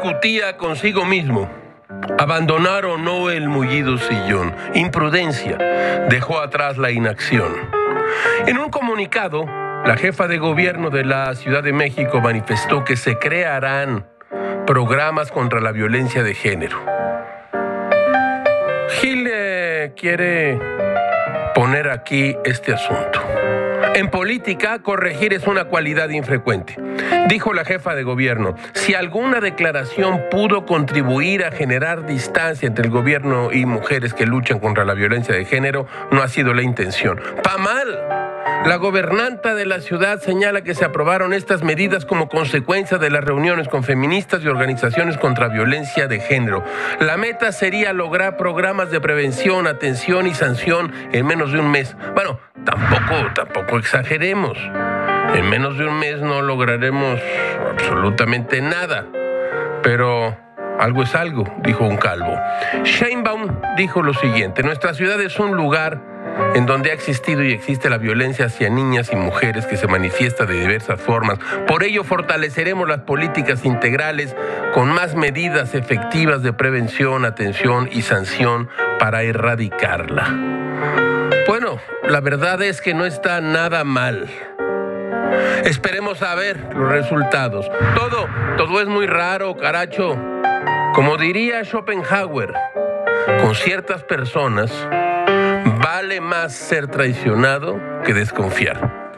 discutía consigo mismo. Abandonar o no el mullido sillón. Imprudencia. Dejó atrás la inacción. En un comunicado, la jefa de gobierno de la Ciudad de México manifestó que se crearán programas contra la violencia de género. Gil quiere poner aquí este asunto. En política, corregir es una cualidad infrecuente. Dijo la jefa de gobierno, si alguna declaración pudo contribuir a generar distancia entre el gobierno y mujeres que luchan contra la violencia de género, no ha sido la intención. ¡Pa mal! La gobernanta de la ciudad señala que se aprobaron estas medidas como consecuencia de las reuniones con feministas y organizaciones contra violencia de género. La meta sería lograr programas de prevención, atención y sanción en menos de un mes. Bueno, tampoco, tampoco exageremos. En menos de un mes no lograremos absolutamente nada. Pero algo es algo, dijo un calvo. Sheinbaum dijo lo siguiente, nuestra ciudad es un lugar en donde ha existido y existe la violencia hacia niñas y mujeres que se manifiesta de diversas formas. Por ello fortaleceremos las políticas integrales con más medidas efectivas de prevención, atención y sanción para erradicarla. Bueno, la verdad es que no está nada mal. Esperemos a ver los resultados. Todo, todo es muy raro, caracho. Como diría Schopenhauer, con ciertas personas vale más ser traicionado que desconfiar.